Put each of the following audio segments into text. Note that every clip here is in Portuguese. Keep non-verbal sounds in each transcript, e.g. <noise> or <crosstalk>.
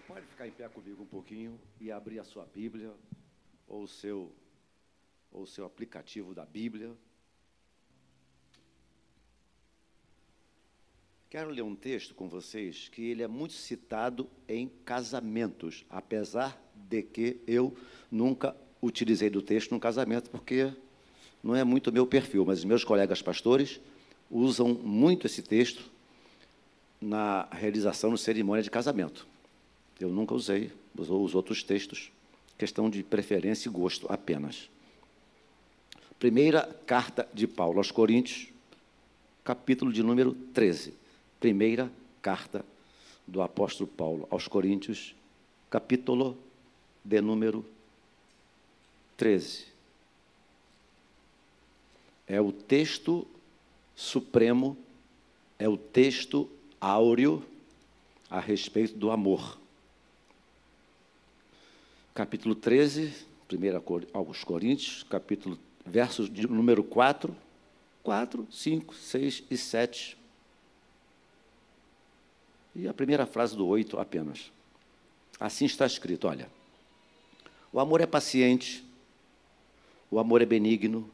Você pode ficar em pé comigo um pouquinho e abrir a sua Bíblia ou o seu, ou o seu aplicativo da Bíblia. Quero ler um texto com vocês que ele é muito citado em casamentos, apesar de que eu nunca utilizei do texto no casamento, porque não é muito meu perfil, mas meus colegas pastores usam muito esse texto na realização de cerimônia de casamento. Eu nunca usei, usou os outros textos, questão de preferência e gosto apenas. Primeira carta de Paulo aos Coríntios, capítulo de número 13. Primeira carta do apóstolo Paulo aos Coríntios, capítulo de número 13. É o texto supremo, é o texto áureo a respeito do amor. Capítulo 13, 1 aos Coríntios, capítulo, versos de número 4, 4, 5, 6 e 7. E a primeira frase do 8 apenas. Assim está escrito: olha. O amor é paciente, o amor é benigno,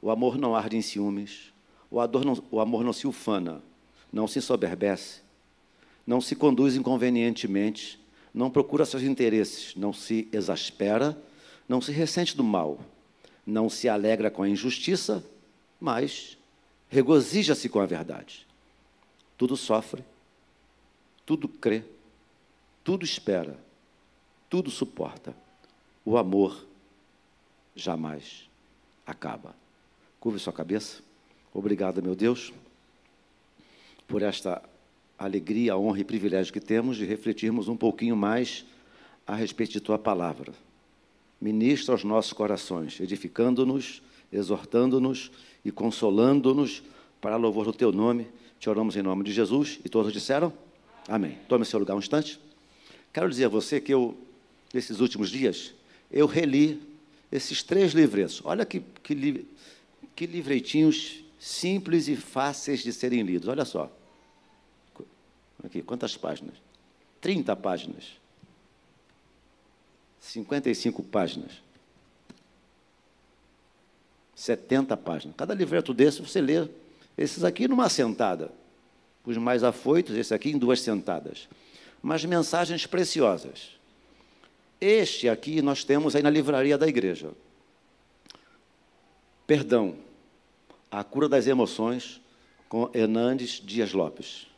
o amor não arde em ciúmes, o, não, o amor não se ufana, não se soberbece, não se conduz inconvenientemente, não procura seus interesses, não se exaspera, não se ressente do mal, não se alegra com a injustiça, mas regozija-se com a verdade. Tudo sofre, tudo crê, tudo espera, tudo suporta. O amor jamais acaba. Curve sua cabeça. Obrigado, meu Deus, por esta alegria, honra e privilégio que temos de refletirmos um pouquinho mais a respeito de tua palavra. Ministra aos nossos corações, edificando-nos, exortando-nos e consolando-nos para louvor do teu nome. Te oramos em nome de Jesus e todos disseram? Amém. Tome seu lugar um instante. Quero dizer a você que eu, nesses últimos dias, eu reli esses três livretos. Olha que, que, que livretinhos simples e fáceis de serem lidos. Olha só. Aqui, quantas páginas? 30 páginas. 55 páginas. 70 páginas. Cada livreto desse você lê esses aqui numa sentada. Os mais afoitos, esse aqui em duas sentadas. Mas mensagens preciosas. Este aqui nós temos aí na livraria da igreja. Perdão. A cura das emoções com Hernandes Dias Lopes.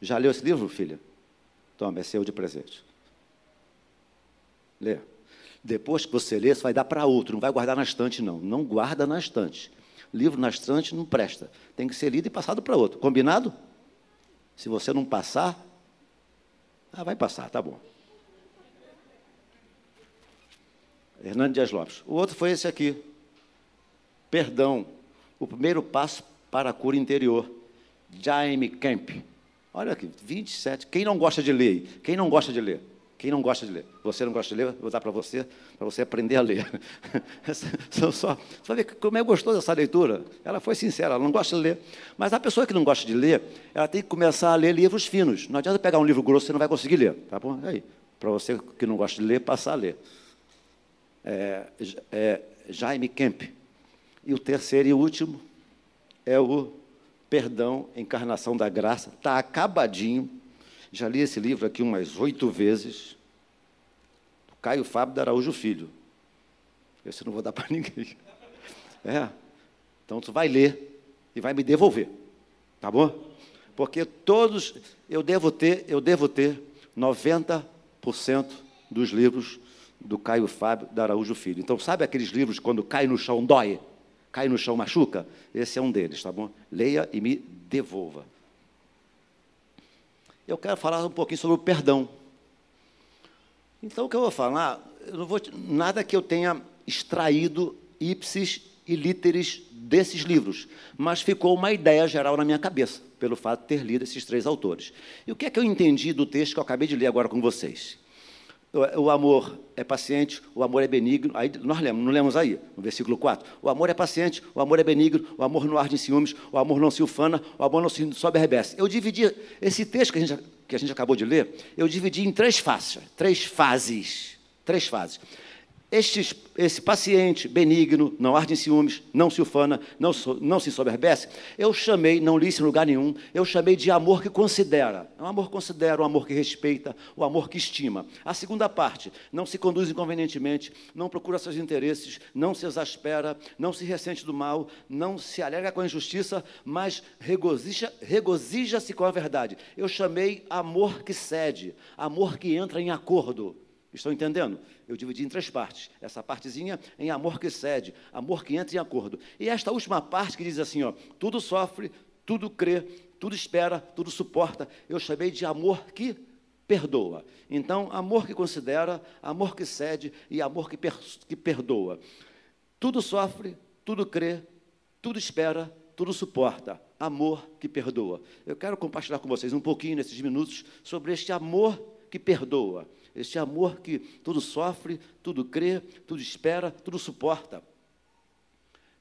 Já leu esse livro, filha? Toma, é seu de presente. Lê. Depois que você lê, você vai dar para outro, não vai guardar na estante, não. Não guarda na estante. Livro na estante não presta. Tem que ser lido e passado para outro. Combinado? Se você não passar, ah, vai passar, tá bom. Hernando Dias Lopes. O outro foi esse aqui. Perdão. O primeiro passo para a cura interior. Jaime Kemp. Olha aqui, 27. Quem não gosta de ler? Quem não gosta de ler? Quem não gosta de ler? Você não gosta de ler? Vou dar para você, para você aprender a ler. <laughs> São só, só ver como é gostoso essa leitura. Ela foi sincera, ela não gosta de ler. Mas a pessoa que não gosta de ler, ela tem que começar a ler livros finos. Não adianta pegar um livro grosso, você não vai conseguir ler. Tá bom? Aí, para você que não gosta de ler, passar a ler. É, é, Jaime Kemp. E o terceiro e último é o Perdão, Encarnação da Graça, está acabadinho. Já li esse livro aqui umas oito vezes. Caio Fábio da Araújo Filho. Esse eu não vou dar <laughs> para ninguém. É. Então tu vai ler e vai me devolver. Tá bom? Porque todos eu devo ter, eu devo ter 90% dos livros do Caio Fábio da Araújo Filho. Então, sabe aqueles livros quando cai no chão dói? Cai no chão, machuca? Esse é um deles, tá bom? Leia e me devolva. Eu quero falar um pouquinho sobre o perdão. Então, o que eu vou falar, eu não vou, nada que eu tenha extraído ipsis e literis desses livros, mas ficou uma ideia geral na minha cabeça, pelo fato de ter lido esses três autores. E o que é que eu entendi do texto que eu acabei de ler agora com vocês? O amor é paciente, o amor é benigno. Aí nós lemos, não lemos aí, no versículo 4. O amor é paciente, o amor é benigno, o amor não arde em ciúmes, o amor não se ufana, o amor não se soberbece. Eu dividi esse texto que a gente, que a gente acabou de ler, eu dividi em três faces, três fases, três fases. Este, esse paciente benigno, não arde em ciúmes, não se ufana, não, não se soberbece, eu chamei, não li isso em lugar nenhum, eu chamei de amor que considera. É um amor que considera, um amor que respeita, o um amor que estima. A segunda parte, não se conduz inconvenientemente, não procura seus interesses, não se exaspera, não se ressente do mal, não se alega com a injustiça, mas regozija-se regozija com a verdade. Eu chamei amor que cede, amor que entra em acordo. Estão entendendo? Eu dividi em três partes. Essa partezinha em amor que cede, amor que entra em acordo. E esta última parte que diz assim, ó, tudo sofre, tudo crê, tudo espera, tudo suporta. Eu chamei de amor que perdoa. Então, amor que considera, amor que cede e amor que, per que perdoa. Tudo sofre, tudo crê, tudo espera, tudo suporta. Amor que perdoa. Eu quero compartilhar com vocês um pouquinho nesses minutos sobre este amor que perdoa. Este amor que tudo sofre, tudo crê, tudo espera, tudo suporta.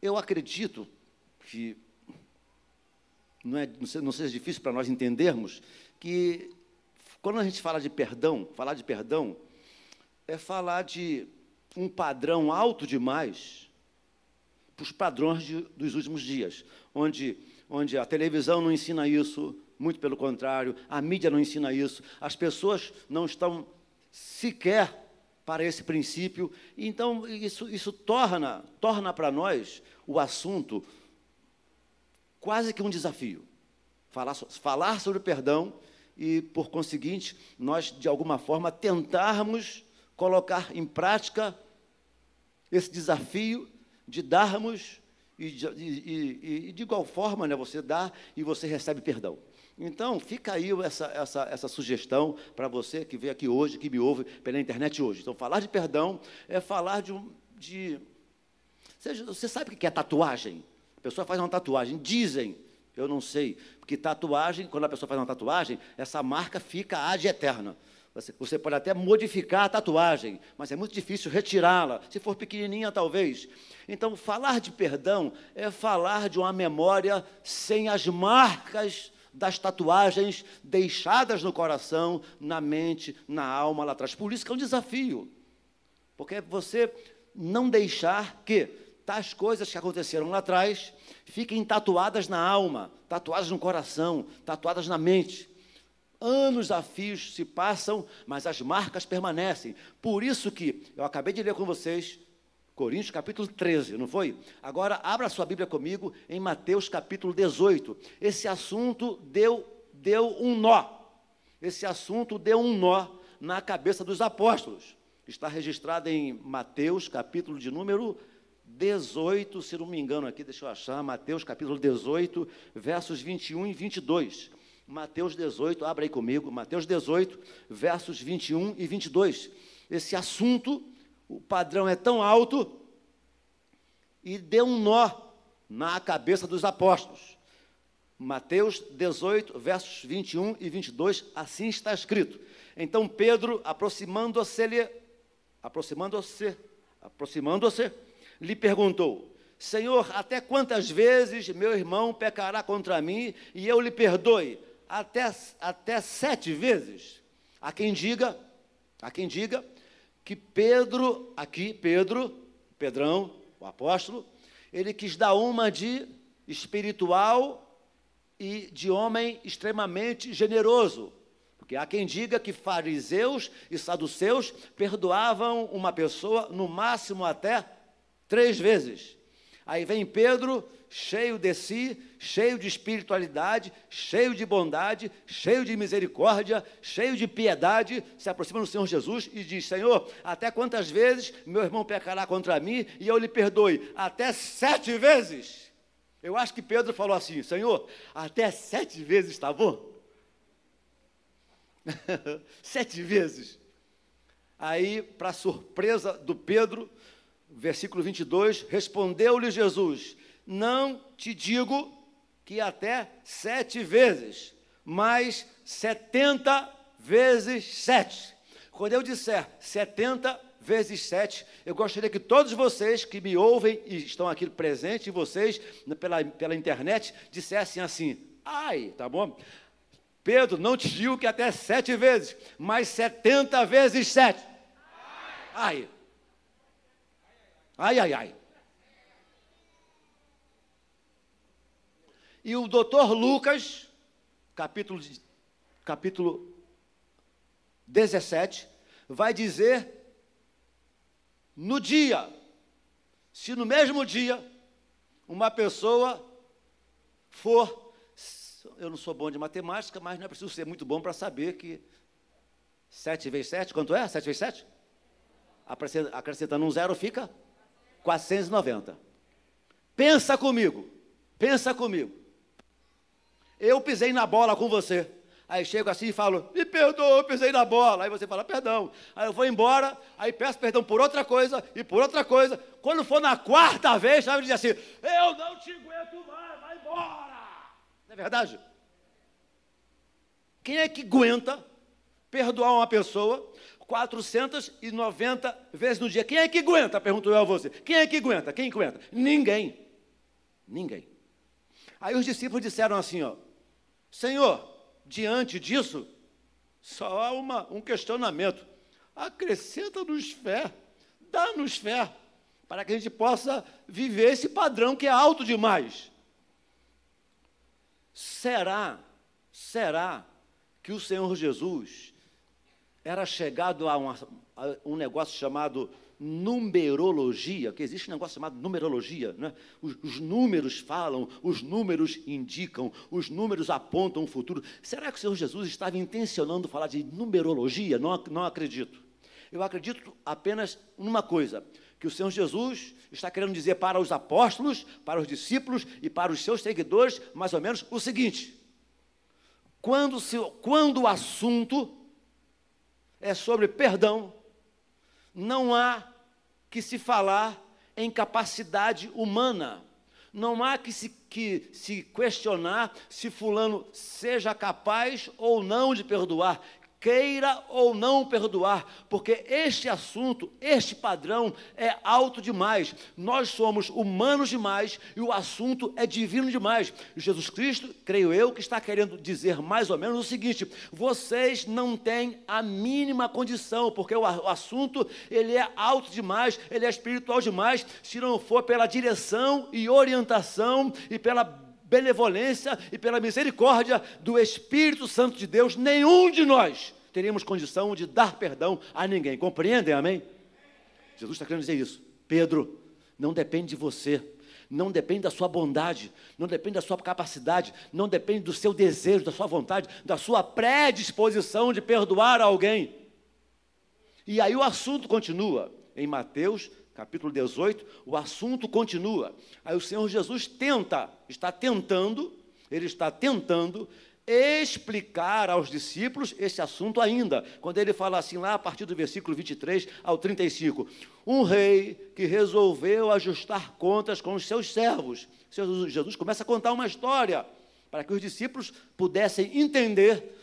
Eu acredito que não, é, não seja difícil para nós entendermos que quando a gente fala de perdão, falar de perdão é falar de um padrão alto demais para os padrões de, dos últimos dias, onde, onde a televisão não ensina isso, muito pelo contrário, a mídia não ensina isso, as pessoas não estão sequer para esse princípio. Então, isso, isso torna, torna para nós o assunto quase que um desafio. Falar, falar sobre perdão e, por conseguinte, nós, de alguma forma, tentarmos colocar em prática esse desafio de darmos e de, e, e de igual forma, né, você dá e você recebe perdão. Então, fica aí essa, essa, essa sugestão para você que veio aqui hoje, que me ouve pela internet hoje. Então, falar de perdão é falar de. Um, de você sabe o que é tatuagem? A pessoa faz uma tatuagem, dizem, eu não sei, porque tatuagem, quando a pessoa faz uma tatuagem, essa marca fica ad eterna. Você, você pode até modificar a tatuagem, mas é muito difícil retirá-la, se for pequenininha, talvez. Então, falar de perdão é falar de uma memória sem as marcas das tatuagens deixadas no coração, na mente, na alma lá atrás. Por isso que é um desafio. Porque você não deixar que tais coisas que aconteceram lá atrás fiquem tatuadas na alma, tatuadas no coração, tatuadas na mente. Anos a fios se passam, mas as marcas permanecem. Por isso que eu acabei de ler com vocês Coríntios capítulo 13, não foi? Agora abra sua Bíblia comigo em Mateus capítulo 18. Esse assunto deu, deu um nó. Esse assunto deu um nó na cabeça dos apóstolos. Está registrado em Mateus capítulo de número 18, se não me engano aqui, deixa eu achar, Mateus capítulo 18, versos 21 e 22. Mateus 18, abra aí comigo, Mateus 18, versos 21 e 22. Esse assunto o padrão é tão alto e deu um nó na cabeça dos apóstolos. Mateus 18, versos 21 e 22, assim está escrito. Então Pedro, aproximando-se, aproximando-se, aproximando-se, lhe perguntou: Senhor, até quantas vezes meu irmão pecará contra mim e eu lhe perdoe? Até, até sete vezes? Há quem diga, há quem diga que Pedro, aqui, Pedro, Pedrão, o apóstolo, ele quis dar uma de espiritual e de homem extremamente generoso. Porque há quem diga que fariseus e saduceus perdoavam uma pessoa no máximo até três vezes. Aí vem Pedro cheio de si, cheio de espiritualidade, cheio de bondade, cheio de misericórdia, cheio de piedade, se aproxima do Senhor Jesus e diz: Senhor, até quantas vezes meu irmão pecará contra mim e eu lhe perdoe? Até sete vezes. Eu acho que Pedro falou assim: Senhor, até sete vezes está bom? <laughs> sete vezes. Aí, para surpresa do Pedro, versículo 22, respondeu-lhe Jesus: não te digo que até sete vezes, mas setenta vezes sete. Quando eu disser 70 vezes 7, eu gostaria que todos vocês que me ouvem e estão aqui presentes, vocês pela, pela internet, dissessem assim: ai, tá bom? Pedro não te digo que até sete vezes, mas 70 vezes sete. Ai. Ai, ai, ai. E o doutor Lucas, capítulo, capítulo 17, vai dizer no dia, se no mesmo dia uma pessoa for, eu não sou bom de matemática, mas não é preciso ser muito bom para saber que 7 vezes 7, quanto é? 7 vezes 7? Acrescentando um zero fica 490. Pensa comigo, pensa comigo. Eu pisei na bola com você. Aí chego assim e falo, me perdoa, eu pisei na bola. Aí você fala, perdão. Aí eu vou embora, aí peço perdão por outra coisa e por outra coisa. Quando for na quarta vez, sabe, diz assim, eu não te aguento mais, vai embora. Não é verdade? Quem é que aguenta perdoar uma pessoa 490 vezes no dia? Quem é que aguenta? Pergunto eu a você. Quem é que aguenta? Quem aguenta? Ninguém. Ninguém. Aí os discípulos disseram assim, ó, Senhor, diante disso, só há uma, um questionamento. Acrescenta-nos fé, dá-nos fé, para que a gente possa viver esse padrão que é alto demais. Será, será que o Senhor Jesus era chegado a, uma, a um negócio chamado numerologia, que existe um negócio chamado numerologia, né? os, os, números falam, os números indicam, os números apontam o futuro. Será que o Senhor Jesus estava intencionando falar de numerologia? Não, não acredito. Eu acredito apenas numa coisa, que o Senhor Jesus está querendo dizer para os apóstolos, para os discípulos e para os seus seguidores, mais ou menos o seguinte: quando, quando o assunto é sobre perdão, não há que se falar em capacidade humana. Não há que se, que se questionar se Fulano seja capaz ou não de perdoar queira ou não perdoar, porque este assunto, este padrão é alto demais. Nós somos humanos demais e o assunto é divino demais. Jesus Cristo, creio eu, que está querendo dizer mais ou menos o seguinte: vocês não têm a mínima condição, porque o assunto ele é alto demais, ele é espiritual demais, se não for pela direção e orientação e pela benevolência e pela misericórdia do Espírito Santo de Deus, nenhum de nós teríamos condição de dar perdão a ninguém. Compreendem, amém? Jesus está querendo dizer isso. Pedro, não depende de você, não depende da sua bondade, não depende da sua capacidade, não depende do seu desejo, da sua vontade, da sua predisposição de perdoar alguém. E aí o assunto continua. Em Mateus, capítulo 18, o assunto continua. Aí o Senhor Jesus tenta, está tentando, ele está tentando explicar aos discípulos esse assunto ainda, quando ele fala assim lá a partir do versículo 23 ao 35, um rei que resolveu ajustar contas com os seus servos. Jesus começa a contar uma história para que os discípulos pudessem entender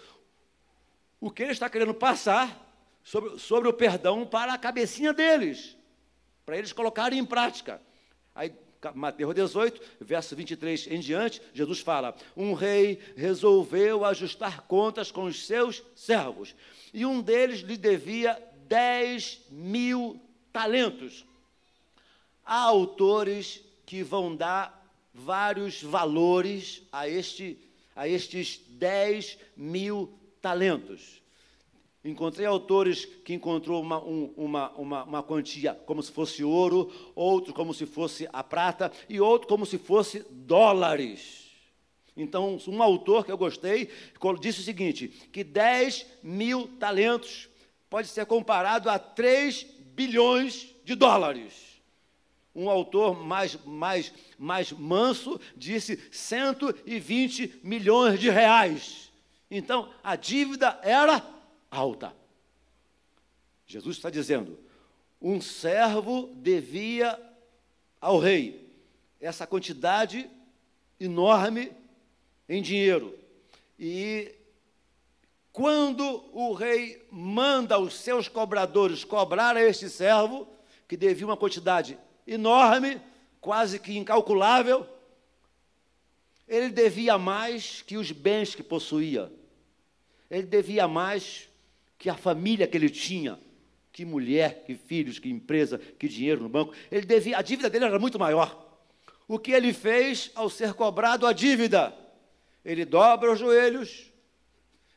o que ele está querendo passar sobre, sobre o perdão para a cabecinha deles, para eles colocarem em prática. Aí Mateus 18, verso 23 em diante, Jesus fala: Um rei resolveu ajustar contas com os seus servos, e um deles lhe devia 10 mil talentos. Há autores que vão dar vários valores a, este, a estes 10 mil talentos. Encontrei autores que encontrou uma, um, uma, uma, uma, quantia como se fosse ouro, outro como se fosse a prata e outro como se fosse dólares. Então, um autor que eu gostei disse o seguinte: que 10 mil talentos pode ser comparado a 3 bilhões de dólares. Um autor mais, mais, mais manso disse 120 milhões de reais. Então, a dívida era alta. Jesus está dizendo: um servo devia ao rei essa quantidade enorme em dinheiro. E Quando o rei manda os seus cobradores cobrar a este servo, que devia uma quantidade enorme, quase que incalculável, ele devia mais que os bens que possuía. Ele devia mais que a família que ele tinha, que mulher, que filhos, que empresa, que dinheiro no banco. Ele devia, a dívida dele era muito maior. O que ele fez ao ser cobrado a dívida? Ele dobra os joelhos,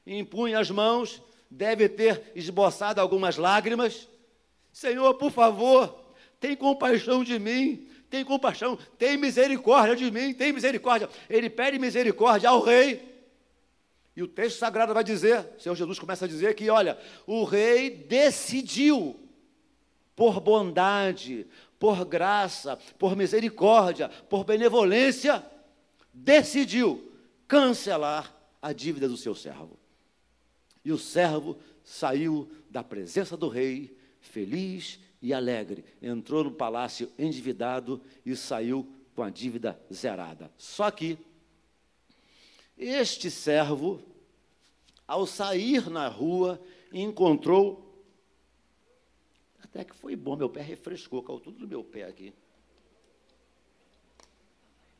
impunha as mãos, deve ter esboçado algumas lágrimas. Senhor, por favor, tem compaixão de mim, tem compaixão, tem misericórdia de mim, tem misericórdia. Ele pede misericórdia ao rei. E o texto sagrado vai dizer, o Senhor Jesus começa a dizer que, olha, o rei decidiu, por bondade, por graça, por misericórdia, por benevolência, decidiu cancelar a dívida do seu servo. E o servo saiu da presença do rei, feliz e alegre. Entrou no palácio endividado e saiu com a dívida zerada. Só que este servo, ao sair na rua, encontrou. Até que foi bom, meu pé refrescou, caiu tudo no meu pé aqui.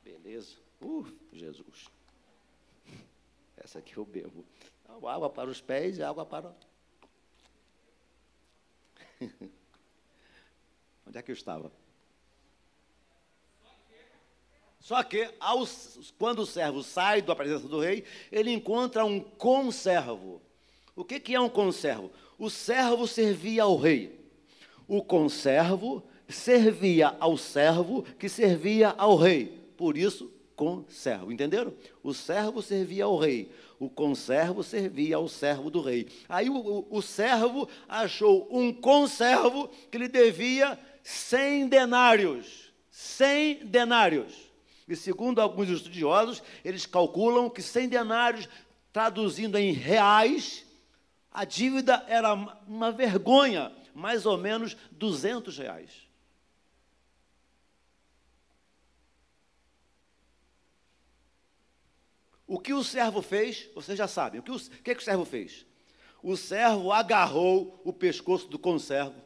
Beleza. Uh, Jesus. Essa aqui eu bebo. Água para os pés e água para. <laughs> Onde é que eu estava? Só que, quando o servo sai da presença do rei, ele encontra um conservo. O que, que é um conservo? O servo servia ao rei. O conservo servia ao servo que servia ao rei. Por isso, conservo. Entenderam? O servo servia ao rei. O conservo servia ao servo do rei. Aí o, o, o servo achou um conservo que lhe devia 100 denários. 100 denários. E segundo alguns estudiosos, eles calculam que 100 denários, traduzindo em reais, a dívida era uma vergonha, mais ou menos 200 reais. O que o servo fez, vocês já sabem. O que o, o que, que o servo fez? O servo agarrou o pescoço do conservo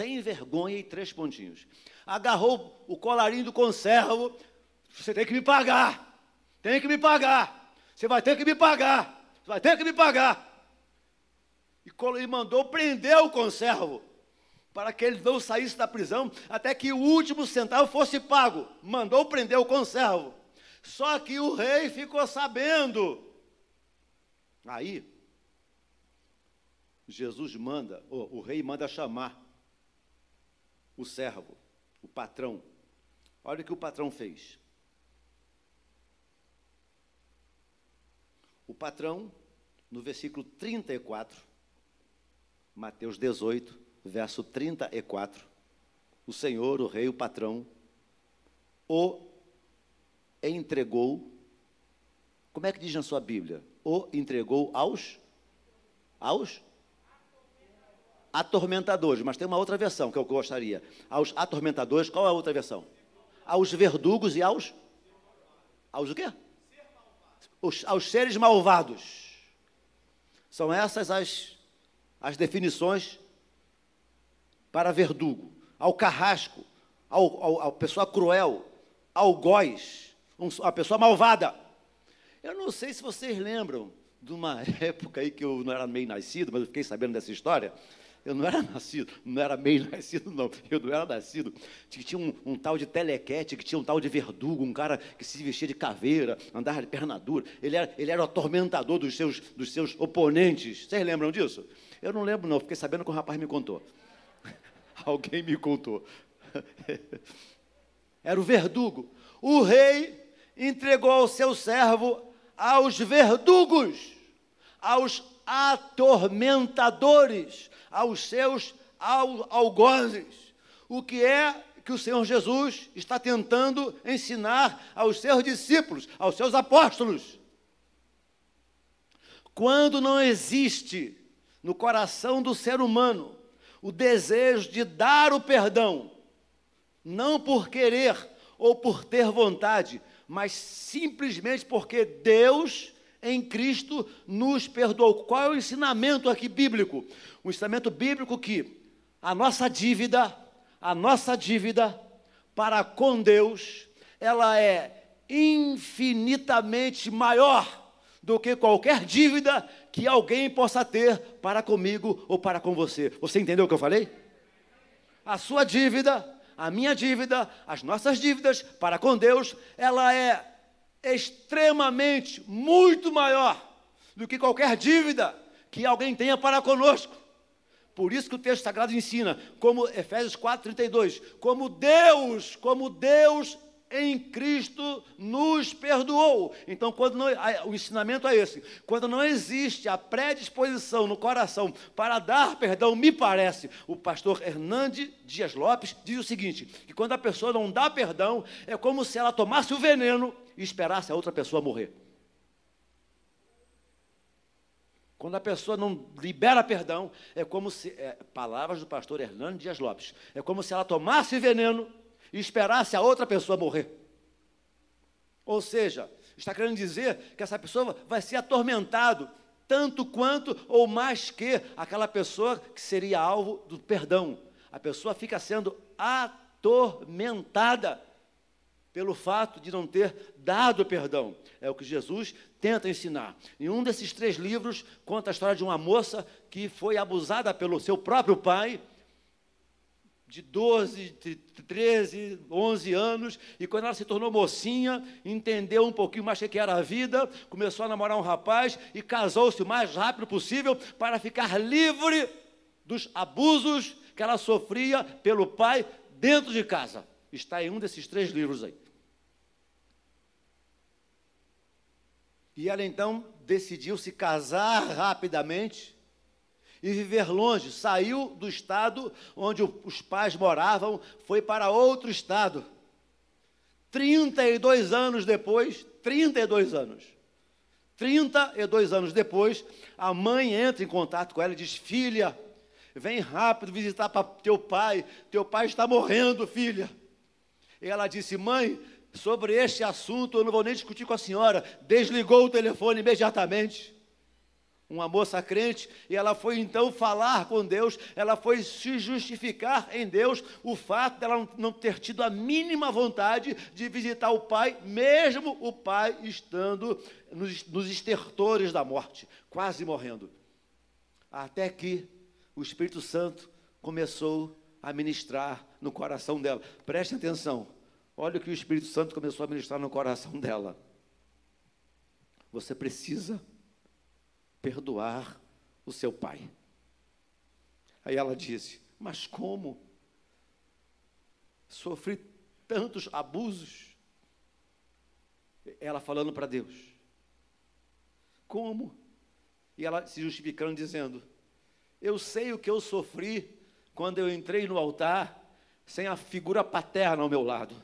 sem vergonha e três pontinhos. Agarrou o colarinho do conservo, você tem que me pagar, tem que me pagar, você vai ter que me pagar, você vai ter que me pagar. E mandou prender o conservo, para que ele não saísse da prisão, até que o último centavo fosse pago. Mandou prender o conservo. Só que o rei ficou sabendo. Aí, Jesus manda, o, o rei manda chamar o servo, o patrão. Olha o que o patrão fez. O patrão, no versículo 34, Mateus 18, verso 34, o Senhor, o rei, o patrão, o entregou. Como é que diz na sua Bíblia? O entregou aos aos atormentadores, mas tem uma outra versão que eu gostaria. Aos atormentadores, qual é a outra versão? Aos verdugos e aos. Aos o quê? Os, aos seres malvados. São essas as, as definições para verdugo. Ao carrasco, ao, ao, ao pessoa cruel, algoz, um, a pessoa malvada. Eu não sei se vocês lembram de uma <laughs> época aí que eu não era meio nascido, mas eu fiquei sabendo dessa história. Eu não era <laughs> nascido, não era meio <laughs> nascido, não. Eu não era nascido. Tinha um, um, tal de telequete, que tinha um tal de verdugo, um cara que se vestia de caveira, andava de perna dura. Ele era, ele era o atormentador dos seus, dos seus oponentes. Vocês lembram disso? Eu não lembro, não. Fiquei sabendo que o rapaz me contou. <laughs> Alguém me contou. Era o verdugo. O rei entregou ao seu servo aos verdugos, aos atormentadores, aos seus algozes. O que é que o Senhor Jesus está tentando ensinar aos seus discípulos, aos seus apóstolos? Quando não existe no coração do ser humano o desejo de dar o perdão, não por querer ou por ter vontade, mas simplesmente porque Deus em Cristo nos perdoou. Qual é o ensinamento aqui bíblico? O ensinamento bíblico que a nossa dívida, a nossa dívida para com Deus, ela é infinitamente maior do que qualquer dívida que alguém possa ter para comigo ou para com você. Você entendeu o que eu falei? A sua dívida, a minha dívida, as nossas dívidas para com Deus, ela é extremamente, muito maior do que qualquer dívida que alguém tenha para conosco. Por isso que o texto sagrado ensina, como Efésios 4:32, como Deus, como Deus em Cristo nos perdoou. Então, quando não, o ensinamento é esse: quando não existe a predisposição no coração para dar perdão, me parece, o pastor Hernandes Dias Lopes diz o seguinte: que quando a pessoa não dá perdão, é como se ela tomasse o veneno e esperasse a outra pessoa morrer. Quando a pessoa não libera perdão, é como se, é, palavras do pastor Hernando Dias Lopes, é como se ela tomasse veneno e esperasse a outra pessoa morrer. Ou seja, está querendo dizer que essa pessoa vai ser atormentado tanto quanto ou mais que aquela pessoa que seria alvo do perdão. A pessoa fica sendo atormentada pelo fato de não ter dado perdão. É o que Jesus tenta ensinar. Em um desses três livros, conta a história de uma moça que foi abusada pelo seu próprio pai, de 12, de 13, 11 anos, e quando ela se tornou mocinha, entendeu um pouquinho mais o que era a vida, começou a namorar um rapaz e casou-se o mais rápido possível para ficar livre dos abusos que ela sofria pelo pai dentro de casa. Está em um desses três livros aí. E ela então decidiu se casar rapidamente e viver longe. Saiu do estado onde os pais moravam, foi para outro estado. 32 anos depois, 32 anos. 32 anos depois, a mãe entra em contato com ela e diz: Filha, vem rápido visitar teu pai, teu pai está morrendo, filha. E ela disse: Mãe, sobre este assunto eu não vou nem discutir com a senhora. Desligou o telefone imediatamente. Uma moça crente, e ela foi então falar com Deus, ela foi se justificar em Deus o fato dela não ter tido a mínima vontade de visitar o pai, mesmo o pai estando nos, nos estertores da morte, quase morrendo. Até que o Espírito Santo começou a ministrar no coração dela. Preste atenção. Olha o que o Espírito Santo começou a ministrar no coração dela. Você precisa perdoar o seu pai. Aí ela disse: Mas como? Sofri tantos abusos. Ela falando para Deus: Como? E ela se justificando, dizendo: Eu sei o que eu sofri quando eu entrei no altar sem a figura paterna ao meu lado.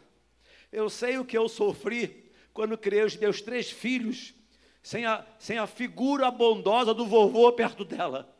Eu sei o que eu sofri quando criei os meus três filhos, sem a, sem a figura bondosa do vovô perto dela.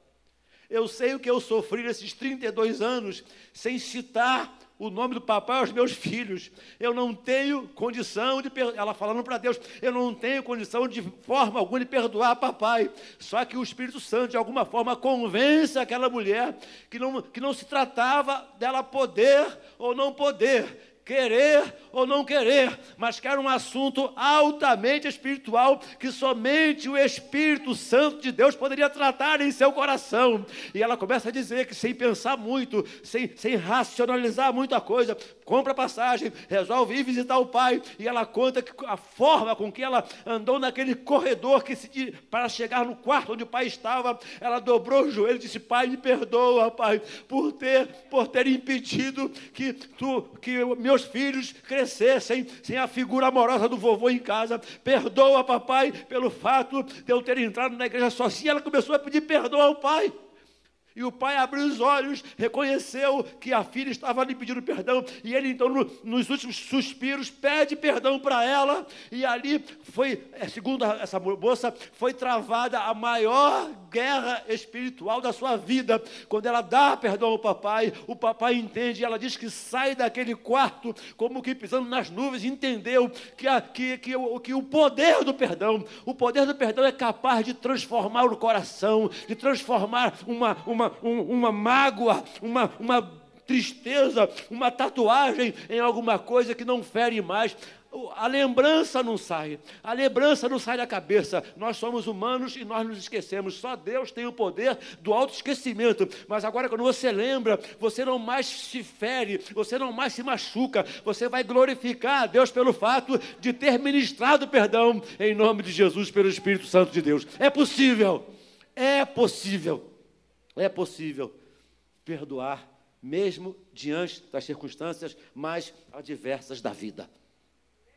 Eu sei o que eu sofri nesses 32 anos, sem citar o nome do papai aos meus filhos. Eu não tenho condição de, ela falando para Deus, eu não tenho condição de forma alguma de perdoar papai. Só que o Espírito Santo, de alguma forma, convence aquela mulher que não, que não se tratava dela poder ou não poder, querer ou não querer, mas que era um assunto altamente espiritual que somente o Espírito Santo de Deus poderia tratar em seu coração. E ela começa a dizer que sem pensar muito, sem, sem racionalizar muita coisa, compra passagem, resolve ir visitar o pai, e ela conta que a forma com que ela andou naquele corredor que se, para chegar no quarto onde o pai estava, ela dobrou o joelho e disse: Pai, me perdoa, pai, por ter, por ter impedido que tu, que meu meus filhos crescessem sem a figura amorosa do vovô em casa. Perdoa, papai, pelo fato de eu ter entrado na igreja sozinha. Ela começou a pedir perdão ao pai. E o pai abriu os olhos, reconheceu que a filha estava lhe pedindo perdão, e ele então, no, nos últimos suspiros, pede perdão para ela, e ali foi, é, segundo essa moça, foi travada a maior guerra espiritual da sua vida. Quando ela dá perdão ao papai, o papai entende, ela diz que sai daquele quarto, como que pisando nas nuvens, entendeu que, a, que, que, que, que o poder do perdão, o poder do perdão é capaz de transformar o coração, de transformar uma, uma, um, uma mágoa, uma, uma tristeza, uma tatuagem em alguma coisa que não fere mais. A lembrança não sai, a lembrança não sai da cabeça. Nós somos humanos e nós nos esquecemos. Só Deus tem o poder do autoesquecimento. Mas agora, quando você lembra, você não mais se fere, você não mais se machuca. Você vai glorificar a Deus pelo fato de ter ministrado perdão em nome de Jesus, pelo Espírito Santo de Deus. É possível, é possível, é possível perdoar mesmo diante das circunstâncias mais adversas da vida.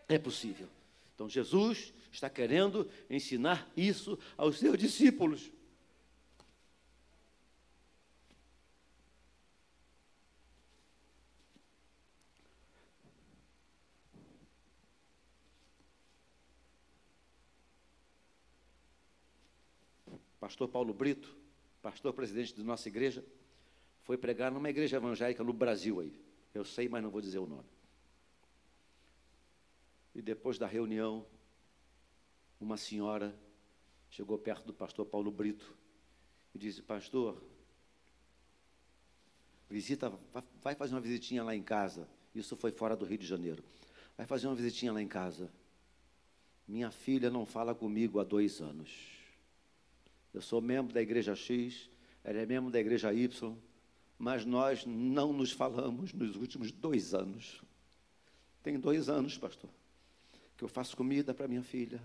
É possível. Então Jesus está querendo ensinar isso aos seus discípulos. Pastor Paulo Brito, pastor presidente da nossa igreja, foi pregar numa igreja evangélica no Brasil aí. Eu sei, mas não vou dizer o nome. E depois da reunião, uma senhora chegou perto do pastor Paulo Brito e disse: Pastor, visita, vai fazer uma visitinha lá em casa. Isso foi fora do Rio de Janeiro. Vai fazer uma visitinha lá em casa. Minha filha não fala comigo há dois anos. Eu sou membro da igreja X, ela é membro da igreja Y, mas nós não nos falamos nos últimos dois anos. Tem dois anos, pastor que eu faço comida para minha filha,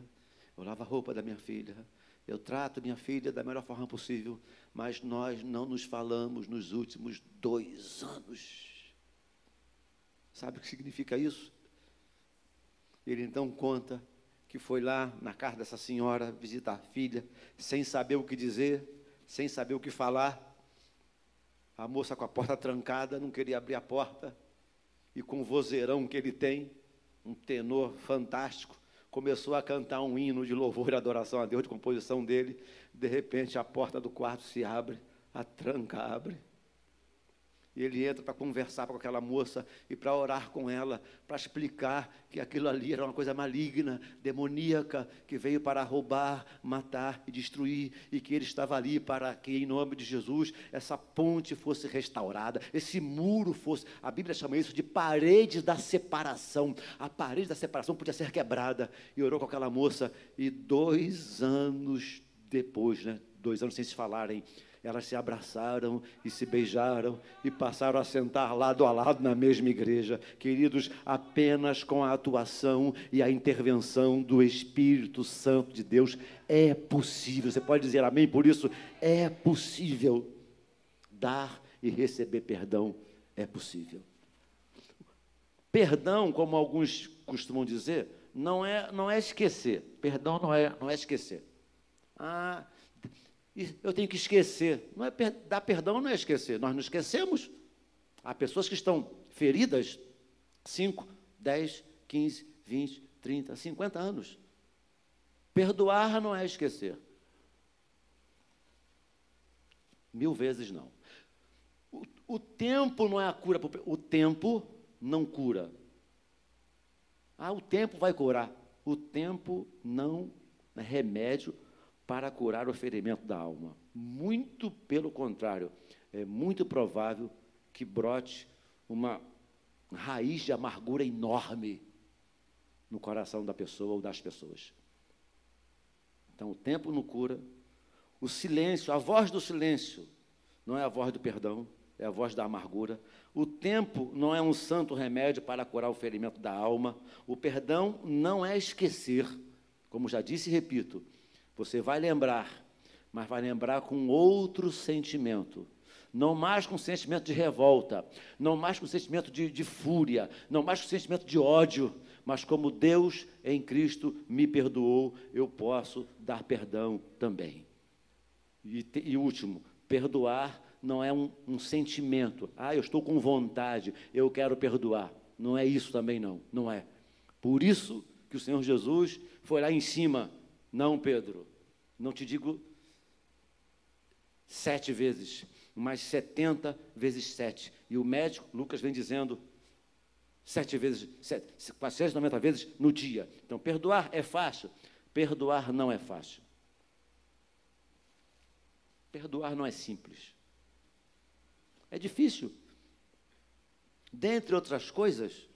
eu lavo a roupa da minha filha, eu trato minha filha da melhor forma possível, mas nós não nos falamos nos últimos dois anos. Sabe o que significa isso? Ele então conta que foi lá na casa dessa senhora visitar a filha, sem saber o que dizer, sem saber o que falar. A moça com a porta trancada não queria abrir a porta, e com o vozeirão que ele tem, um tenor fantástico, começou a cantar um hino de louvor e adoração a Deus, de composição dele. De repente, a porta do quarto se abre, a tranca abre. E ele entra para conversar com aquela moça e para orar com ela, para explicar que aquilo ali era uma coisa maligna, demoníaca, que veio para roubar, matar e destruir, e que ele estava ali para que, em nome de Jesus, essa ponte fosse restaurada, esse muro fosse. A Bíblia chama isso de parede da separação. A parede da separação podia ser quebrada. E orou com aquela moça, e dois anos depois, né, dois anos sem se falarem, elas se abraçaram e se beijaram e passaram a sentar lado a lado na mesma igreja. Queridos, apenas com a atuação e a intervenção do Espírito Santo de Deus é possível. Você pode dizer amém por isso? É possível dar e receber perdão. É possível. Perdão, como alguns costumam dizer, não é, não é esquecer. Perdão não é, não é esquecer. Ah, eu tenho que esquecer. Não é dar perdão não é esquecer. Nós não esquecemos. Há pessoas que estão feridas 5, 10, 15, 20, 30, 50 anos. Perdoar não é esquecer. Mil vezes não. O, o tempo não é a cura. O tempo não cura. Ah, o tempo vai curar. O tempo não é remédio para curar o ferimento da alma. Muito pelo contrário, é muito provável que brote uma raiz de amargura enorme no coração da pessoa ou das pessoas. Então, o tempo não cura. O silêncio, a voz do silêncio, não é a voz do perdão, é a voz da amargura. O tempo não é um santo remédio para curar o ferimento da alma. O perdão não é esquecer. Como já disse e repito, você vai lembrar, mas vai lembrar com outro sentimento. Não mais com sentimento de revolta, não mais com sentimento de, de fúria, não mais com sentimento de ódio, mas como Deus em Cristo me perdoou, eu posso dar perdão também. E, e último, perdoar não é um, um sentimento. Ah, eu estou com vontade, eu quero perdoar. Não é isso também, não. Não é. Por isso que o Senhor Jesus foi lá em cima. Não, Pedro, não te digo sete vezes, mas setenta vezes sete. E o médico, Lucas, vem dizendo sete vezes, sete, 490 vezes no dia. Então, perdoar é fácil, perdoar não é fácil. Perdoar não é simples. É difícil. Dentre outras coisas,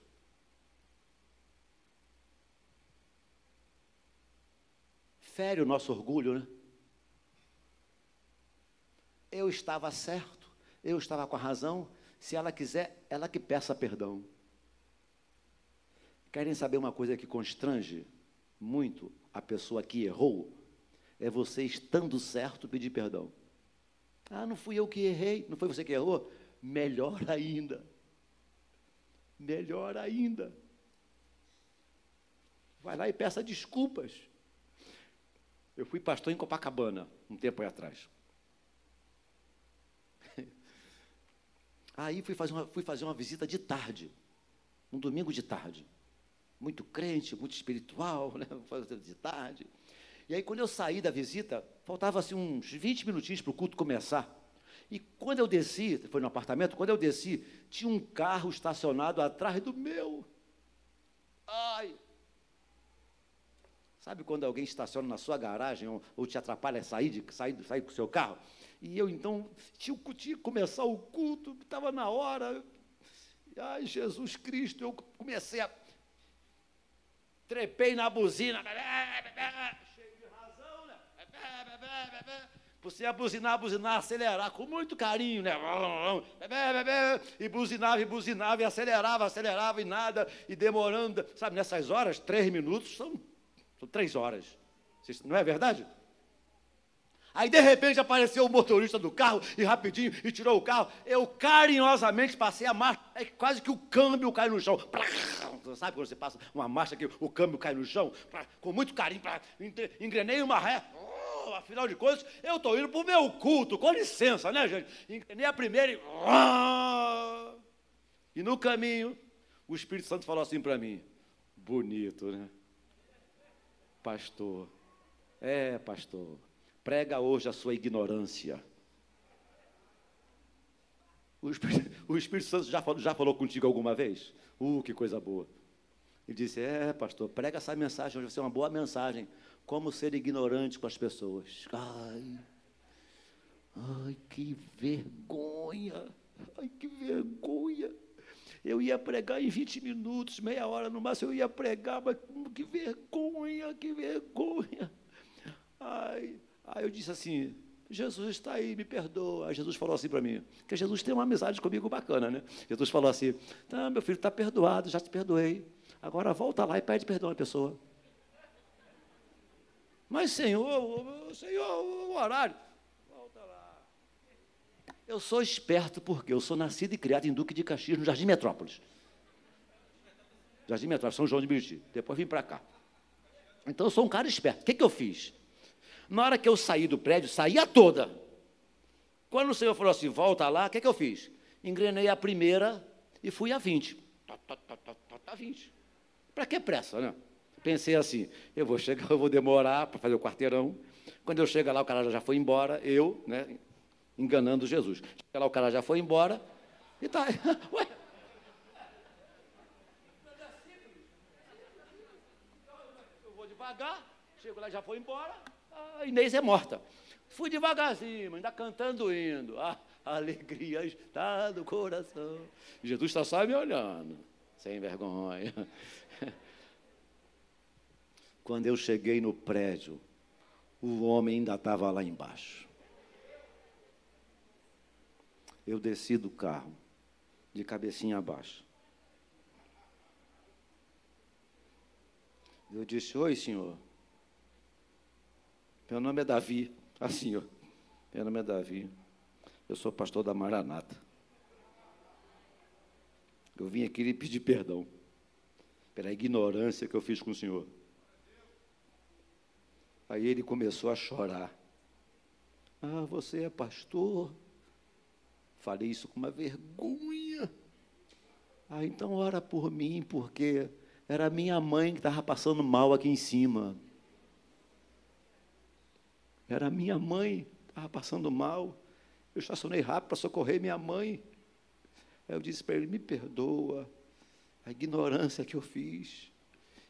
fere o nosso orgulho, né? Eu estava certo, eu estava com a razão. Se ela quiser, ela que peça perdão. Querem saber uma coisa que constrange muito a pessoa que errou? É você estando certo pedir perdão. Ah, não fui eu que errei, não foi você que errou? Melhor ainda. Melhor ainda. Vai lá e peça desculpas. Eu fui pastor em Copacabana, um tempo aí atrás. Aí fui fazer, uma, fui fazer uma visita de tarde, um domingo de tarde. Muito crente, muito espiritual, <laughs> né? de tarde. E aí, quando eu saí da visita, faltava assim, uns 20 minutinhos para o culto começar. E quando eu desci, foi no apartamento, quando eu desci, tinha um carro estacionado atrás do meu. Ai! Sabe quando alguém estaciona na sua garagem ou, ou te atrapalha sair, de, sair, sair com o seu carro? E eu então tinha, tinha que começar o culto, estava na hora. Ai, Jesus Cristo, eu comecei a. Trepei na buzina. Cheio de razão, né? Você ia buzinar, buzinar, acelerar com muito carinho, né? E buzinava, e buzinava, e acelerava, acelerava, e nada, e demorando. Sabe, nessas horas, três minutos são, são três horas. Não é verdade? Aí de repente apareceu o motorista do carro e rapidinho e tirou o carro. Eu carinhosamente passei a marcha, é quase que o câmbio cai no chão. Sabe quando você passa uma marcha que o câmbio cai no chão? Com muito carinho, engrenei uma ré. Oh, afinal de contas, eu estou indo para o meu culto, com licença, né, gente? Engrenei a primeira e. E no caminho, o Espírito Santo falou assim para mim: bonito, né? Pastor. É, pastor prega hoje a sua ignorância. O Espírito, o Espírito Santo já falou, já falou contigo alguma vez? Uh, que coisa boa. Ele disse: É, pastor, prega essa mensagem, hoje vai ser uma boa mensagem. Como ser ignorante com as pessoas. Ai, ai, que vergonha. Ai, que vergonha. Eu ia pregar em 20 minutos, meia hora no máximo, eu ia pregar, mas que vergonha, que vergonha. Ai, Aí eu disse assim, Jesus está aí, me perdoa. Aí Jesus falou assim para mim, porque Jesus tem uma amizade comigo bacana, né? Jesus falou assim, tá, meu filho está perdoado, já te perdoei. Agora volta lá e pede perdão à pessoa. Mas, Senhor, Senhor, o horário. Eu sou esperto porque eu sou nascido e criado em Duque de Caxias, no Jardim Metrópolis. Jardim Metrópolis, São João de Meriti. Depois vim para cá. Então eu sou um cara esperto. O que, que eu fiz? Na hora que eu saí do prédio, saía toda. Quando o Senhor falou assim, volta lá, o que, que eu fiz? Engrenei a primeira e fui a 20. Tá, tá, tá, tá, tá, 20. Para que pressa, né? Pensei assim, eu vou chegar, <laughs> eu vou demorar para fazer o quarteirão. Quando eu chegar lá, o cara já foi embora, eu, né, enganando Jesus. Chega lá, o cara já foi embora, e tá. <laughs> Ué? Eu vou devagar, chego lá, já foi embora a Inês é morta. Fui devagarzinho, ainda cantando indo. Ah, a alegria está no coração. Jesus está só me olhando, sem vergonha. <laughs> Quando eu cheguei no prédio, o homem ainda estava lá embaixo. Eu desci do carro, de cabecinha abaixo. Eu disse: Oi, senhor. Meu nome é Davi, assim, ó. Meu nome é Davi. Eu sou pastor da Maranata. Eu vim aqui lhe pedir perdão pela ignorância que eu fiz com o senhor. Aí ele começou a chorar. Ah, você é pastor? Falei isso com uma vergonha. Ah, então ora por mim, porque era minha mãe que estava passando mal aqui em cima. Era minha mãe que estava passando mal. Eu estacionei rápido para socorrer minha mãe. Aí eu disse para ele: me perdoa a ignorância que eu fiz.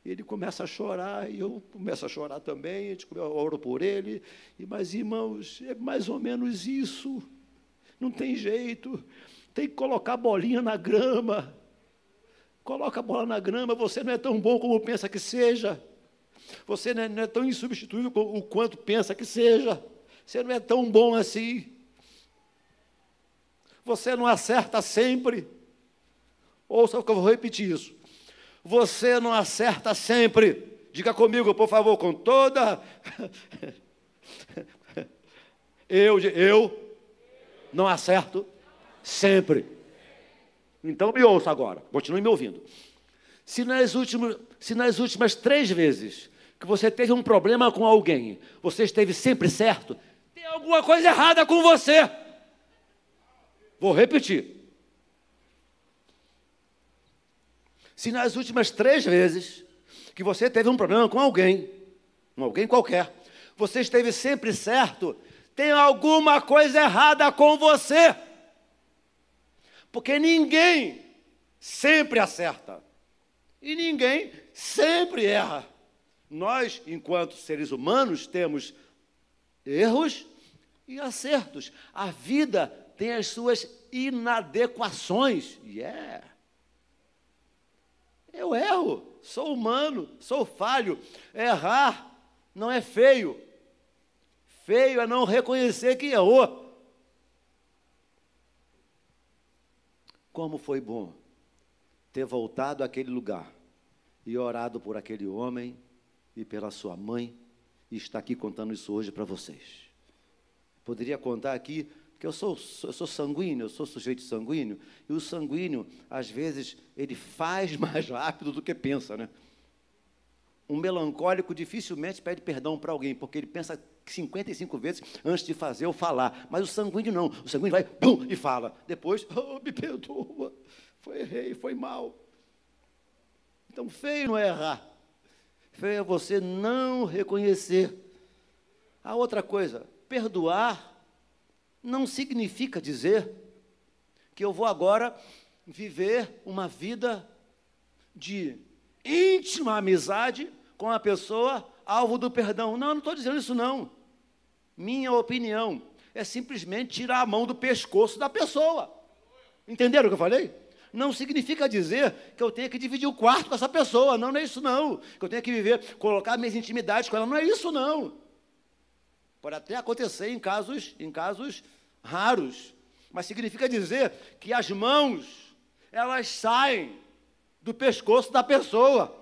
E ele começa a chorar, e eu começo a chorar também, gente oro por ele. E, mas, irmãos, é mais ou menos isso. Não tem jeito. Tem que colocar a bolinha na grama. Coloca a bola na grama, você não é tão bom como pensa que seja. Você não é, não é tão insubstituível o quanto pensa que seja. Você não é tão bom assim. Você não acerta sempre. Ouça que eu vou repetir isso. Você não acerta sempre. Diga comigo, por favor, com toda. <laughs> eu, eu não acerto sempre. Então me ouça agora, continue me ouvindo. Se nas, últimas, se nas últimas três vezes que você teve um problema com alguém, você esteve sempre certo, tem alguma coisa errada com você. Vou repetir. Se nas últimas três vezes que você teve um problema com alguém, com alguém qualquer, você esteve sempre certo, tem alguma coisa errada com você. Porque ninguém sempre acerta. E ninguém sempre erra. Nós, enquanto seres humanos, temos erros e acertos. A vida tem as suas inadequações. E yeah. Eu erro, sou humano, sou falho. Errar não é feio. Feio é não reconhecer que errou. Como foi bom ter voltado àquele lugar e orado por aquele homem e pela sua mãe e estar aqui contando isso hoje para vocês. Poderia contar aqui porque eu sou, eu sou sanguíneo, eu sou sujeito sanguíneo, e o sanguíneo, às vezes, ele faz <laughs> mais rápido do que pensa, né? Um melancólico dificilmente pede perdão para alguém, porque ele pensa 55 vezes antes de fazer ou falar. Mas o sanguíneo não. O sanguíneo vai, pum, e fala. Depois, <laughs> oh, me perdoa, foi errei, foi mal. Então, feio não é errar. Feio é você não reconhecer. A outra coisa, perdoar não significa dizer que eu vou agora viver uma vida de íntima amizade com a pessoa alvo do perdão. Não, não estou dizendo isso não. Minha opinião é simplesmente tirar a mão do pescoço da pessoa. Entenderam o que eu falei? Não significa dizer que eu tenho que dividir o quarto com essa pessoa. Não, não é isso não. Que eu tenho que viver, colocar minhas intimidades com ela. Não é isso não. Pode até acontecer em casos, em casos raros, mas significa dizer que as mãos elas saem do pescoço da pessoa.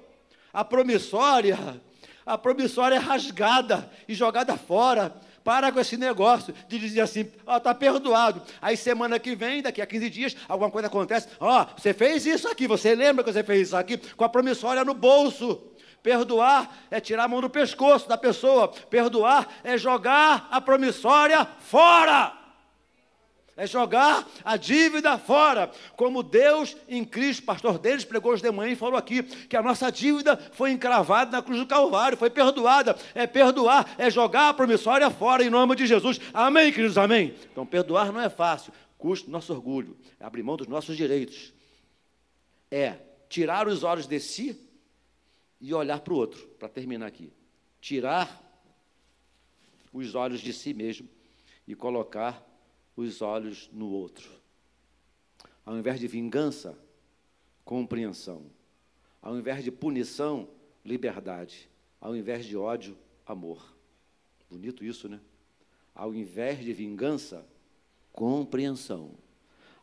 A promissória, a promissória é rasgada e jogada fora. Para com esse negócio de dizer assim, ó, oh, está perdoado. Aí semana que vem, daqui a 15 dias, alguma coisa acontece. Ó, oh, você fez isso aqui, você lembra que você fez isso aqui? Com a promissória no bolso. Perdoar é tirar a mão do pescoço da pessoa. Perdoar é jogar a promissória fora. É jogar a dívida fora. Como Deus em Cristo, pastor deles, pregou hoje de manhã e falou aqui que a nossa dívida foi encravada na cruz do Calvário, foi perdoada. É perdoar, é jogar a promissória fora em nome de Jesus. Amém, queridos, amém. Então, perdoar não é fácil, custa nosso orgulho, é abrir mão dos nossos direitos. É tirar os olhos de si e olhar para o outro, para terminar aqui. Tirar os olhos de si mesmo e colocar os olhos no outro. Ao invés de vingança, compreensão. Ao invés de punição, liberdade. Ao invés de ódio, amor. Bonito isso, né? Ao invés de vingança, compreensão.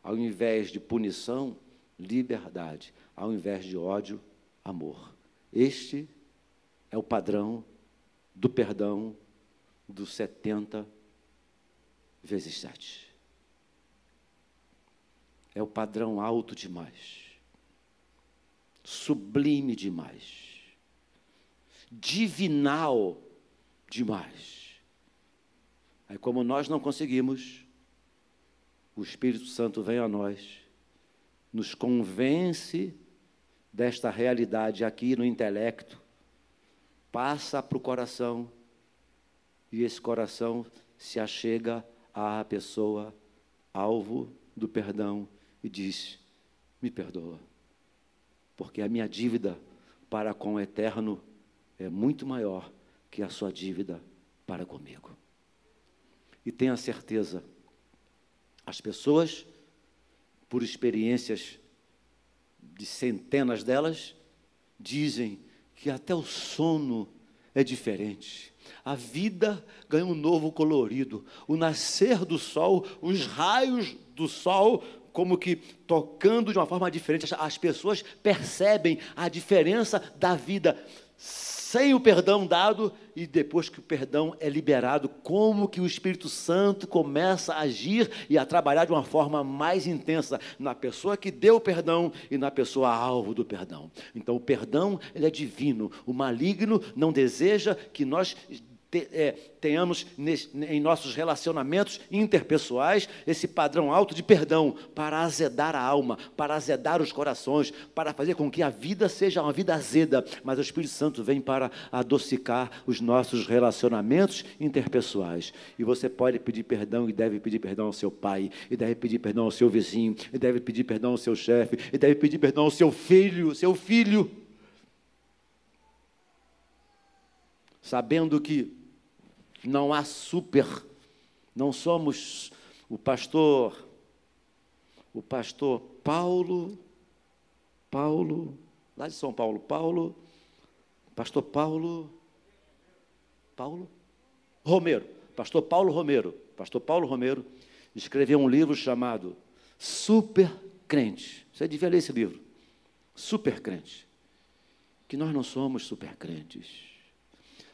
Ao invés de punição, liberdade. Ao invés de ódio, amor. Este é o padrão do perdão dos 70 vezes 7. É o padrão alto demais, sublime demais, divinal demais. Aí, como nós não conseguimos, o Espírito Santo vem a nós, nos convence desta realidade aqui no intelecto, passa para o coração, e esse coração se achega à pessoa alvo do perdão e diz: Me perdoa, porque a minha dívida para com o eterno é muito maior que a sua dívida para comigo. E tenha certeza, as pessoas, por experiências de centenas delas, dizem que até o sono é diferente. A vida ganha um novo colorido. O nascer do sol, os raios do sol, como que tocando de uma forma diferente. As pessoas percebem a diferença da vida sem o perdão dado e depois que o perdão é liberado, como que o Espírito Santo começa a agir e a trabalhar de uma forma mais intensa na pessoa que deu o perdão e na pessoa alvo do perdão. Então o perdão, ele é divino. O maligno não deseja que nós te, é, tenhamos nesse, em nossos relacionamentos interpessoais esse padrão alto de perdão para azedar a alma, para azedar os corações, para fazer com que a vida seja uma vida azeda, mas o Espírito Santo vem para adocicar os nossos relacionamentos interpessoais. E você pode pedir perdão e deve pedir perdão ao seu pai, e deve pedir perdão ao seu vizinho, e deve pedir perdão ao seu chefe, e deve pedir perdão ao seu filho, seu filho. Sabendo que não há super, não somos o pastor, o pastor Paulo, Paulo, lá de São Paulo, Paulo, pastor Paulo, Paulo Romero, pastor Paulo Romero, pastor Paulo Romero escreveu um livro chamado Super Crente. Você devia ler esse livro. Super Crente. Que nós não somos super crentes.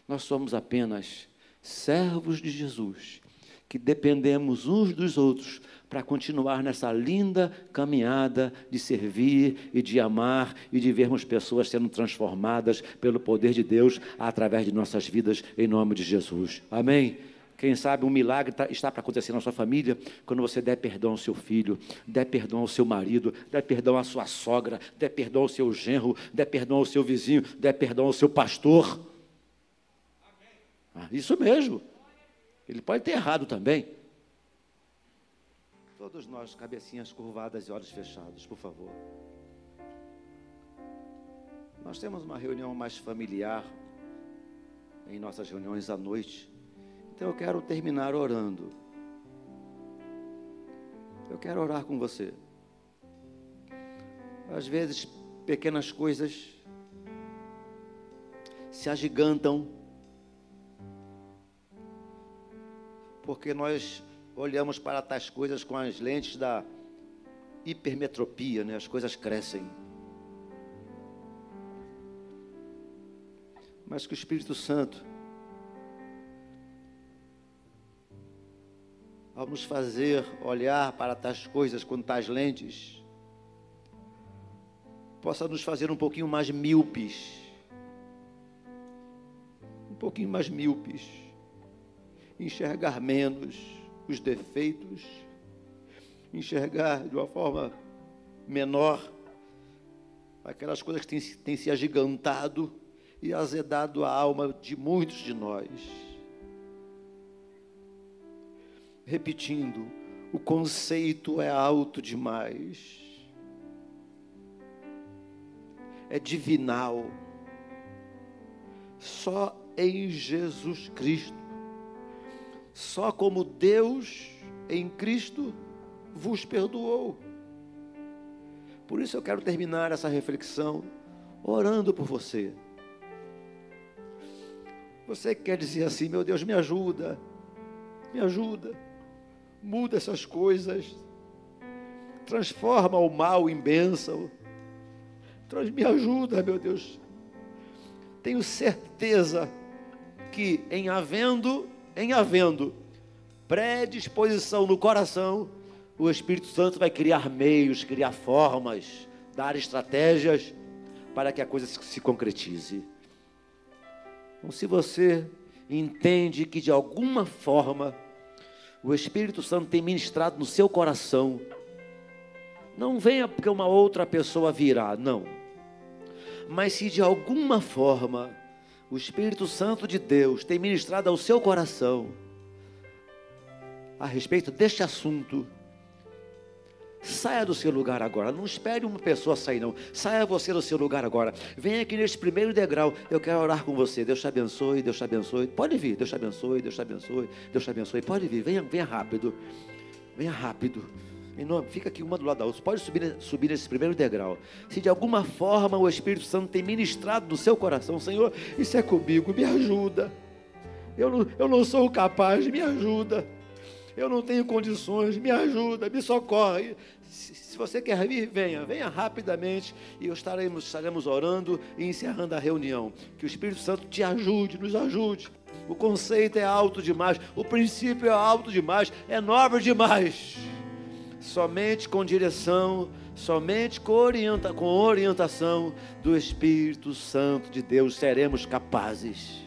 Nós somos apenas servos de Jesus, que dependemos uns dos outros para continuar nessa linda caminhada de servir e de amar e de vermos pessoas sendo transformadas pelo poder de Deus através de nossas vidas, em nome de Jesus. Amém? Quem sabe um milagre tá, está para acontecer na sua família quando você der perdão ao seu filho, der perdão ao seu marido, der perdão à sua sogra, der perdão ao seu genro, der perdão ao seu vizinho, der perdão ao seu pastor. Ah, isso mesmo. Ele pode ter errado também. Todos nós, cabecinhas curvadas e olhos fechados, por favor. Nós temos uma reunião mais familiar em nossas reuniões à noite. Então eu quero terminar orando. Eu quero orar com você. Às vezes, pequenas coisas se agigantam porque nós olhamos para tais coisas com as lentes da hipermetropia, né? as coisas crescem. Mas que o Espírito Santo, ao nos fazer olhar para tais coisas com tais lentes, possa nos fazer um pouquinho mais míopes. Um pouquinho mais míopes enxergar menos os defeitos, enxergar de uma forma menor aquelas coisas que têm, têm se agigantado e azedado a alma de muitos de nós. Repetindo, o conceito é alto demais, é divinal. Só em Jesus Cristo só como Deus em Cristo vos perdoou. Por isso eu quero terminar essa reflexão orando por você. Você quer dizer assim, meu Deus, me ajuda, me ajuda, muda essas coisas, transforma o mal em bênção, me ajuda, meu Deus. Tenho certeza que em havendo em havendo predisposição no coração, o Espírito Santo vai criar meios, criar formas, dar estratégias para que a coisa se concretize. Então, se você entende que de alguma forma o Espírito Santo tem ministrado no seu coração. Não venha porque uma outra pessoa virá, não. Mas se de alguma forma o Espírito Santo de Deus tem ministrado ao seu coração a respeito deste assunto, Saia do seu lugar agora. Não espere uma pessoa sair, não. Saia você do seu lugar agora. Venha aqui neste primeiro degrau. Eu quero orar com você. Deus te abençoe, Deus te abençoe. Pode vir. Deus te abençoe, Deus te abençoe, Deus te abençoe. Pode vir. Venha, venha rápido. Venha rápido. Em nome, fica aqui uma do lado da outra. Pode subir, subir nesse primeiro degrau. Se de alguma forma o Espírito Santo tem ministrado no seu coração, Senhor, isso é comigo, me ajuda. Eu não, eu não sou capaz, me ajuda eu não tenho condições, me ajuda, me socorre. Se, se você quer vir, venha, venha rapidamente e estaremos, estaremos orando e encerrando a reunião. Que o Espírito Santo te ajude, nos ajude. O conceito é alto demais, o princípio é alto demais, é nobre demais. Somente com direção, somente com, orienta, com orientação do Espírito Santo de Deus seremos capazes,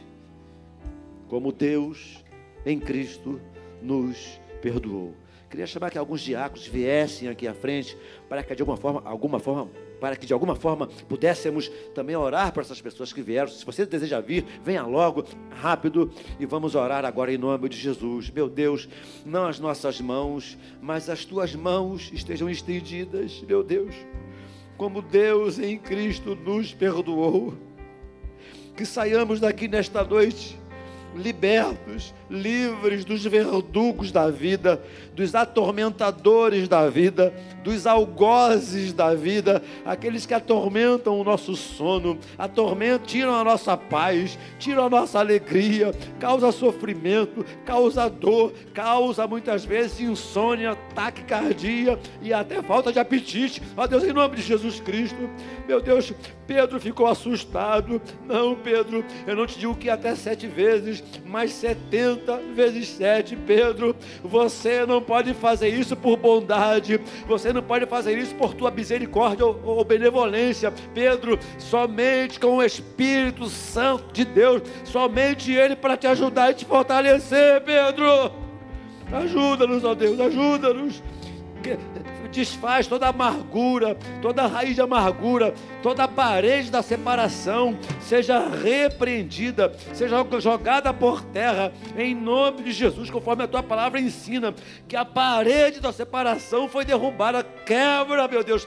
como Deus em Cristo nos perdoou. Queria chamar que alguns diáconos viessem aqui à frente para que de alguma forma, alguma forma, para que de alguma forma pudéssemos também orar por essas pessoas que vieram. Se você deseja vir, venha logo, rápido, e vamos orar agora em nome de Jesus. Meu Deus, não as nossas mãos, mas as tuas mãos estejam estendidas, meu Deus. Como Deus em Cristo nos perdoou. Que saiamos daqui nesta noite libertos, livres dos verdugos da vida, dos atormentadores da vida, dos algozes da vida, aqueles que atormentam o nosso sono, atormentam, tiram a nossa paz, tiram a nossa alegria, causa sofrimento, causa dor, causa muitas vezes insônia, taquicardia e até falta de apetite. Ó Deus, em nome de Jesus Cristo, meu Deus, Pedro ficou assustado. Não, Pedro, eu não te digo que até sete vezes, mas setenta vezes sete, Pedro. Você não pode fazer isso por bondade, você não pode fazer isso por tua misericórdia ou, ou benevolência, Pedro. Somente com o Espírito Santo de Deus, somente Ele para te ajudar e te fortalecer, Pedro. Ajuda-nos, ó Deus, ajuda-nos desfaz toda amargura, toda raiz de amargura, toda parede da separação, seja repreendida, seja jogada por terra, em nome de Jesus, conforme a tua palavra ensina, que a parede da separação foi derrubada, quebra, meu Deus,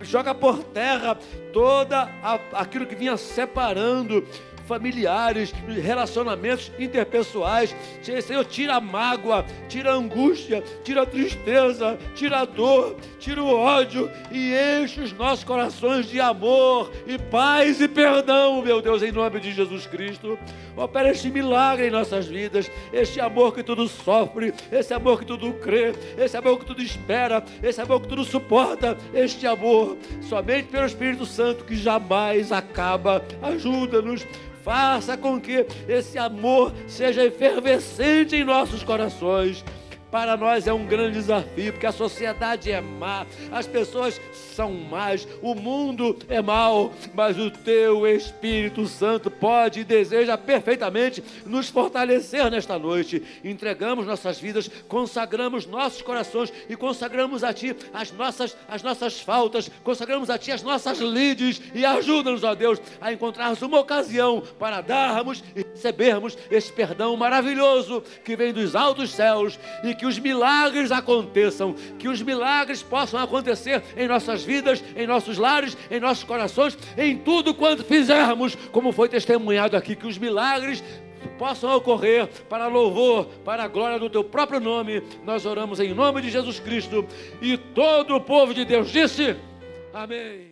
joga por terra toda aquilo que vinha separando familiares, relacionamentos interpessoais. Senhor, tira a mágoa, tira a angústia, tira a tristeza, tira a dor, tira o ódio e enche os nossos corações de amor e paz e perdão, meu Deus, em nome de Jesus Cristo. Opera este milagre em nossas vidas, este amor que tudo sofre, esse amor que tudo crê, esse amor que tudo espera, esse amor que tudo suporta, este amor somente pelo Espírito Santo que jamais acaba. Ajuda-nos faça com que esse amor seja efervescente em nossos corações para nós é um grande desafio, porque a sociedade é má, as pessoas são más, o mundo é mau, mas o teu Espírito Santo pode e deseja perfeitamente nos fortalecer nesta noite. Entregamos nossas vidas, consagramos nossos corações e consagramos a Ti as nossas, as nossas faltas, consagramos a Ti as nossas lides e ajuda-nos, ó Deus, a encontrarmos uma ocasião para darmos e recebermos esse perdão maravilhoso que vem dos altos céus e que que os milagres aconteçam, que os milagres possam acontecer em nossas vidas, em nossos lares, em nossos corações, em tudo quanto fizermos, como foi testemunhado aqui, que os milagres possam ocorrer para louvor, para a glória do teu próprio nome. Nós oramos em nome de Jesus Cristo e todo o povo de Deus disse: Amém.